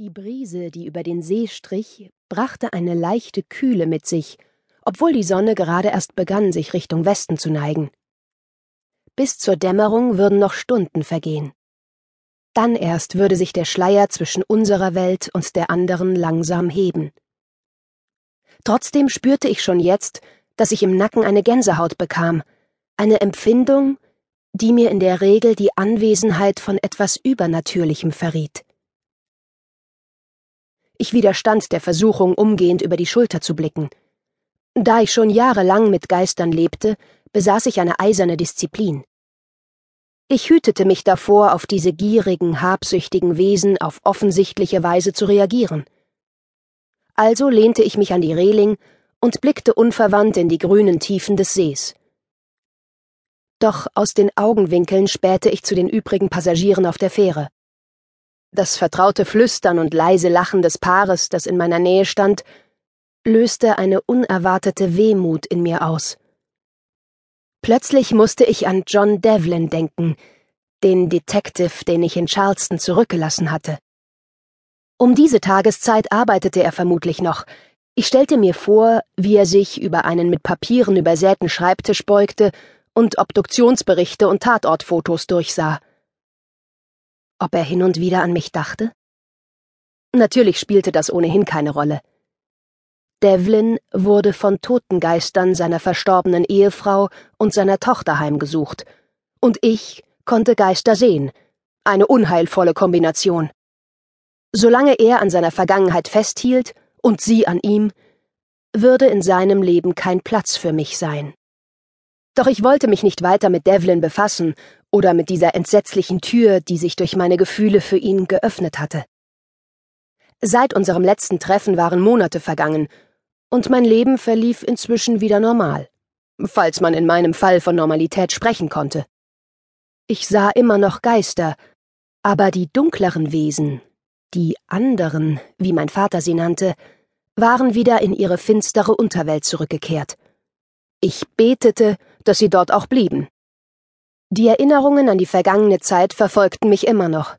Die Brise, die über den See strich, brachte eine leichte Kühle mit sich, obwohl die Sonne gerade erst begann, sich Richtung Westen zu neigen. Bis zur Dämmerung würden noch Stunden vergehen. Dann erst würde sich der Schleier zwischen unserer Welt und der anderen langsam heben. Trotzdem spürte ich schon jetzt, dass ich im Nacken eine Gänsehaut bekam, eine Empfindung, die mir in der Regel die Anwesenheit von etwas Übernatürlichem verriet. Ich widerstand der Versuchung, umgehend über die Schulter zu blicken. Da ich schon jahrelang mit Geistern lebte, besaß ich eine eiserne Disziplin. Ich hütete mich davor, auf diese gierigen, habsüchtigen Wesen auf offensichtliche Weise zu reagieren. Also lehnte ich mich an die Reling und blickte unverwandt in die grünen Tiefen des Sees. Doch aus den Augenwinkeln spähte ich zu den übrigen Passagieren auf der Fähre. Das vertraute Flüstern und leise Lachen des Paares, das in meiner Nähe stand, löste eine unerwartete Wehmut in mir aus. Plötzlich musste ich an John Devlin denken, den Detective, den ich in Charleston zurückgelassen hatte. Um diese Tageszeit arbeitete er vermutlich noch. Ich stellte mir vor, wie er sich über einen mit Papieren übersäten Schreibtisch beugte und Obduktionsberichte und Tatortfotos durchsah. Ob er hin und wieder an mich dachte? Natürlich spielte das ohnehin keine Rolle. Devlin wurde von Totengeistern seiner verstorbenen Ehefrau und seiner Tochter heimgesucht, und ich konnte Geister sehen, eine unheilvolle Kombination. Solange er an seiner Vergangenheit festhielt und sie an ihm, würde in seinem Leben kein Platz für mich sein. Doch ich wollte mich nicht weiter mit Devlin befassen oder mit dieser entsetzlichen Tür, die sich durch meine Gefühle für ihn geöffnet hatte. Seit unserem letzten Treffen waren Monate vergangen, und mein Leben verlief inzwischen wieder normal, falls man in meinem Fall von Normalität sprechen konnte. Ich sah immer noch Geister, aber die dunkleren Wesen, die anderen, wie mein Vater sie nannte, waren wieder in ihre finstere Unterwelt zurückgekehrt. Ich betete, dass sie dort auch blieben. Die Erinnerungen an die vergangene Zeit verfolgten mich immer noch.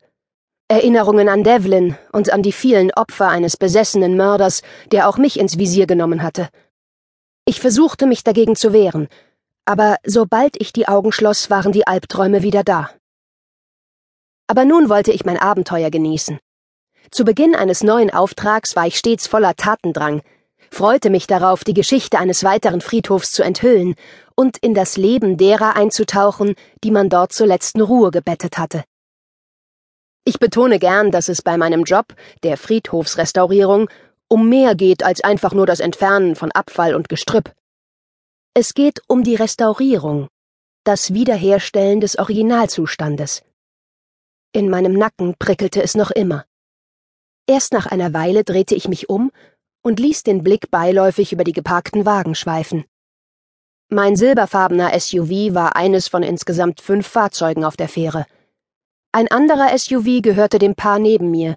Erinnerungen an Devlin und an die vielen Opfer eines besessenen Mörders, der auch mich ins Visier genommen hatte. Ich versuchte mich dagegen zu wehren, aber sobald ich die Augen schloss, waren die Albträume wieder da. Aber nun wollte ich mein Abenteuer genießen. Zu Beginn eines neuen Auftrags war ich stets voller Tatendrang, freute mich darauf, die Geschichte eines weiteren Friedhofs zu enthüllen und in das Leben derer einzutauchen, die man dort zur letzten Ruhe gebettet hatte. Ich betone gern, dass es bei meinem Job, der Friedhofsrestaurierung, um mehr geht als einfach nur das Entfernen von Abfall und Gestrüpp. Es geht um die Restaurierung, das Wiederherstellen des Originalzustandes. In meinem Nacken prickelte es noch immer. Erst nach einer Weile drehte ich mich um und ließ den Blick beiläufig über die geparkten Wagen schweifen. Mein silberfarbener SUV war eines von insgesamt fünf Fahrzeugen auf der Fähre. Ein anderer SUV gehörte dem Paar neben mir,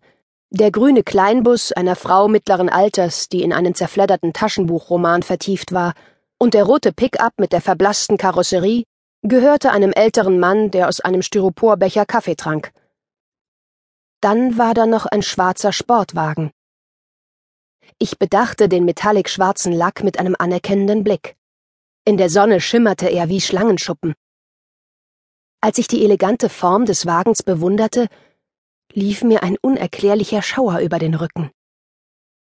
der grüne Kleinbus einer Frau mittleren Alters, die in einen zerfledderten Taschenbuchroman vertieft war, und der rote Pickup mit der verblassten Karosserie gehörte einem älteren Mann, der aus einem Styroporbecher Kaffee trank. Dann war da noch ein schwarzer Sportwagen. Ich bedachte den metallic schwarzen Lack mit einem anerkennenden Blick. In der Sonne schimmerte er wie Schlangenschuppen. Als ich die elegante Form des Wagens bewunderte, lief mir ein unerklärlicher Schauer über den Rücken.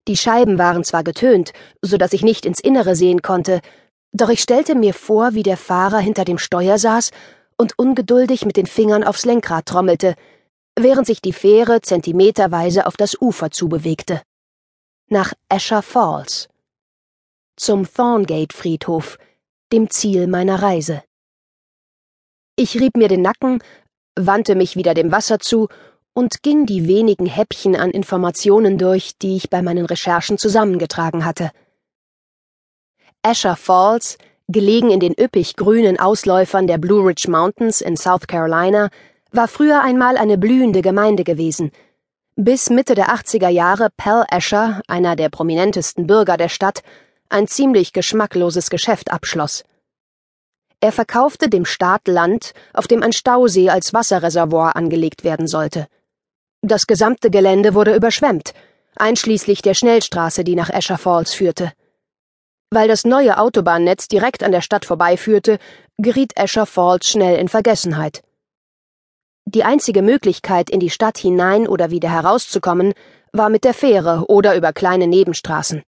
Die Scheiben waren zwar getönt, so dass ich nicht ins Innere sehen konnte, doch ich stellte mir vor, wie der Fahrer hinter dem Steuer saß und ungeduldig mit den Fingern aufs Lenkrad trommelte, während sich die Fähre zentimeterweise auf das Ufer zubewegte nach Esher Falls, zum Thorngate-Friedhof, dem Ziel meiner Reise. Ich rieb mir den Nacken, wandte mich wieder dem Wasser zu und ging die wenigen Häppchen an Informationen durch, die ich bei meinen Recherchen zusammengetragen hatte. Esher Falls, gelegen in den üppig grünen Ausläufern der Blue Ridge Mountains in South Carolina, war früher einmal eine blühende Gemeinde gewesen – bis Mitte der 80er Jahre Pal Asher, einer der prominentesten Bürger der Stadt, ein ziemlich geschmackloses Geschäft abschloss. Er verkaufte dem Staat Land, auf dem ein Stausee als Wasserreservoir angelegt werden sollte. Das gesamte Gelände wurde überschwemmt, einschließlich der Schnellstraße, die nach Escher Falls führte. Weil das neue Autobahnnetz direkt an der Stadt vorbeiführte, geriet Escher Falls schnell in Vergessenheit. Die einzige Möglichkeit, in die Stadt hinein oder wieder herauszukommen, war mit der Fähre oder über kleine Nebenstraßen.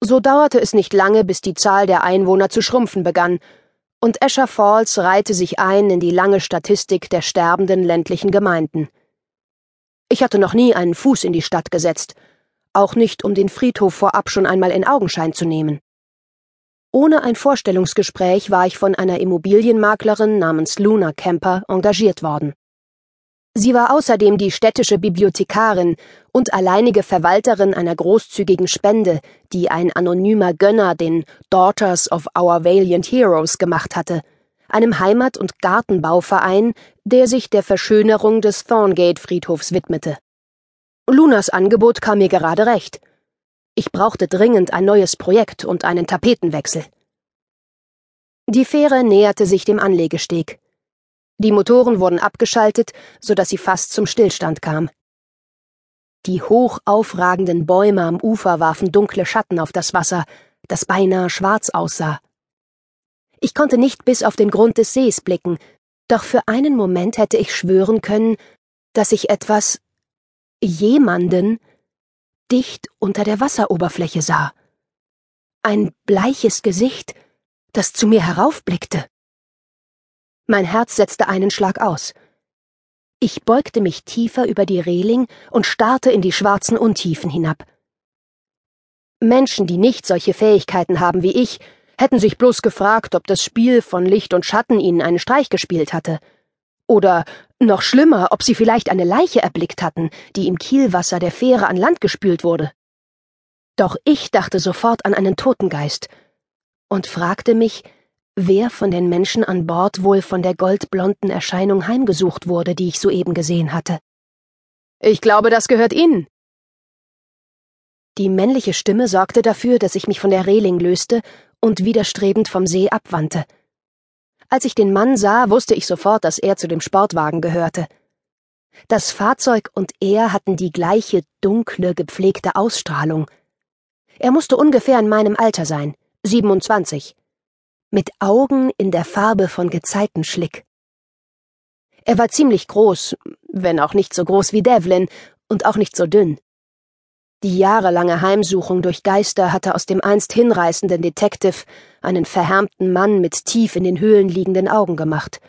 So dauerte es nicht lange, bis die Zahl der Einwohner zu schrumpfen begann, und Escher Falls reihte sich ein in die lange Statistik der sterbenden ländlichen Gemeinden. Ich hatte noch nie einen Fuß in die Stadt gesetzt, auch nicht, um den Friedhof vorab schon einmal in Augenschein zu nehmen. Ohne ein Vorstellungsgespräch war ich von einer Immobilienmaklerin namens Luna Kemper engagiert worden. Sie war außerdem die städtische Bibliothekarin und alleinige Verwalterin einer großzügigen Spende, die ein anonymer Gönner den Daughters of Our Valiant Heroes gemacht hatte, einem Heimat- und Gartenbauverein, der sich der Verschönerung des Thorngate-Friedhofs widmete. Lunas Angebot kam mir gerade recht. Ich brauchte dringend ein neues Projekt und einen Tapetenwechsel. Die Fähre näherte sich dem Anlegesteg. Die Motoren wurden abgeschaltet, so dass sie fast zum Stillstand kam. Die hoch aufragenden Bäume am Ufer warfen dunkle Schatten auf das Wasser, das beinahe schwarz aussah. Ich konnte nicht bis auf den Grund des Sees blicken, doch für einen Moment hätte ich schwören können, dass ich etwas jemanden dicht unter der Wasseroberfläche sah. Ein bleiches Gesicht, das zu mir heraufblickte. Mein Herz setzte einen Schlag aus. Ich beugte mich tiefer über die Reling und starrte in die schwarzen Untiefen hinab. Menschen, die nicht solche Fähigkeiten haben wie ich, hätten sich bloß gefragt, ob das Spiel von Licht und Schatten ihnen einen Streich gespielt hatte. Oder noch schlimmer, ob sie vielleicht eine Leiche erblickt hatten, die im Kielwasser der Fähre an Land gespült wurde. Doch ich dachte sofort an einen Totengeist und fragte mich, wer von den Menschen an Bord wohl von der goldblonden Erscheinung heimgesucht wurde, die ich soeben gesehen hatte. Ich glaube, das gehört Ihnen. Die männliche Stimme sorgte dafür, dass ich mich von der Reling löste und widerstrebend vom See abwandte. Als ich den Mann sah, wusste ich sofort, dass er zu dem Sportwagen gehörte. Das Fahrzeug und er hatten die gleiche dunkle, gepflegte Ausstrahlung. Er musste ungefähr in meinem Alter sein, 27, mit Augen in der Farbe von Gezeitenschlick. Er war ziemlich groß, wenn auch nicht so groß wie Devlin und auch nicht so dünn. Die jahrelange Heimsuchung durch Geister hatte aus dem einst hinreißenden Detective einen verhärmten Mann mit tief in den Höhlen liegenden Augen gemacht.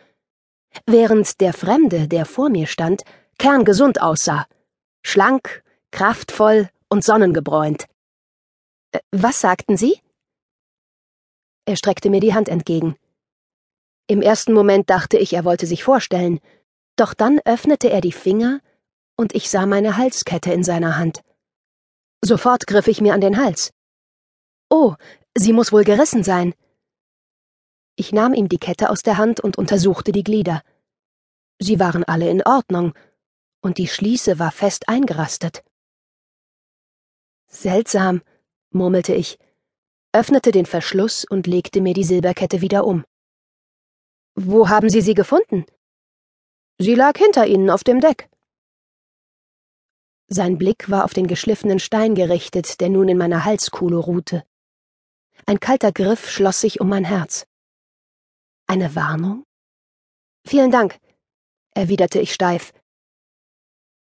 Während der Fremde, der vor mir stand, kerngesund aussah. Schlank, kraftvoll und sonnengebräunt. Äh, was sagten Sie? Er streckte mir die Hand entgegen. Im ersten Moment dachte ich, er wollte sich vorstellen, doch dann öffnete er die Finger und ich sah meine Halskette in seiner Hand. Sofort griff ich mir an den Hals. Oh, sie muss wohl gerissen sein. Ich nahm ihm die Kette aus der Hand und untersuchte die Glieder. Sie waren alle in Ordnung, und die Schließe war fest eingerastet. Seltsam, murmelte ich, öffnete den Verschluss und legte mir die Silberkette wieder um. Wo haben Sie sie gefunden? Sie lag hinter Ihnen auf dem Deck. Sein Blick war auf den geschliffenen Stein gerichtet, der nun in meiner Halskuhle ruhte. Ein kalter Griff schloss sich um mein Herz. Eine Warnung? Vielen Dank, erwiderte ich steif.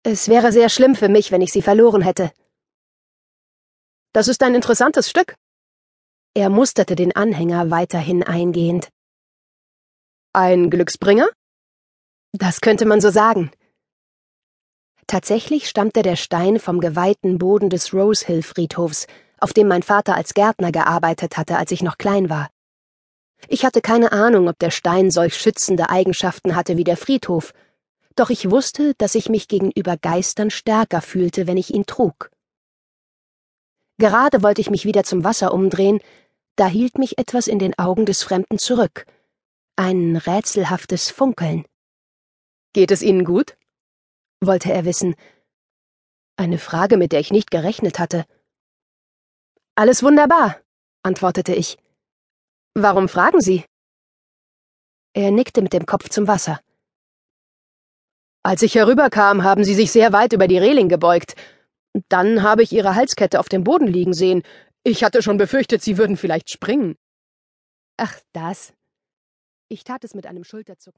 Es wäre sehr schlimm für mich, wenn ich sie verloren hätte. Das ist ein interessantes Stück. Er musterte den Anhänger weiterhin eingehend. Ein Glücksbringer? Das könnte man so sagen. Tatsächlich stammte der Stein vom geweihten Boden des Rosehill Friedhofs, auf dem mein Vater als Gärtner gearbeitet hatte, als ich noch klein war. Ich hatte keine Ahnung, ob der Stein solch schützende Eigenschaften hatte wie der Friedhof, doch ich wusste, dass ich mich gegenüber Geistern stärker fühlte, wenn ich ihn trug. Gerade wollte ich mich wieder zum Wasser umdrehen, da hielt mich etwas in den Augen des Fremden zurück. Ein rätselhaftes Funkeln. Geht es Ihnen gut? wollte er wissen. Eine Frage, mit der ich nicht gerechnet hatte. Alles wunderbar, antwortete ich. Warum fragen Sie? Er nickte mit dem Kopf zum Wasser. Als ich herüberkam, haben sie sich sehr weit über die Reling gebeugt. Dann habe ich ihre Halskette auf dem Boden liegen sehen. Ich hatte schon befürchtet, sie würden vielleicht springen. Ach, das. Ich tat es mit einem Schulterzucken.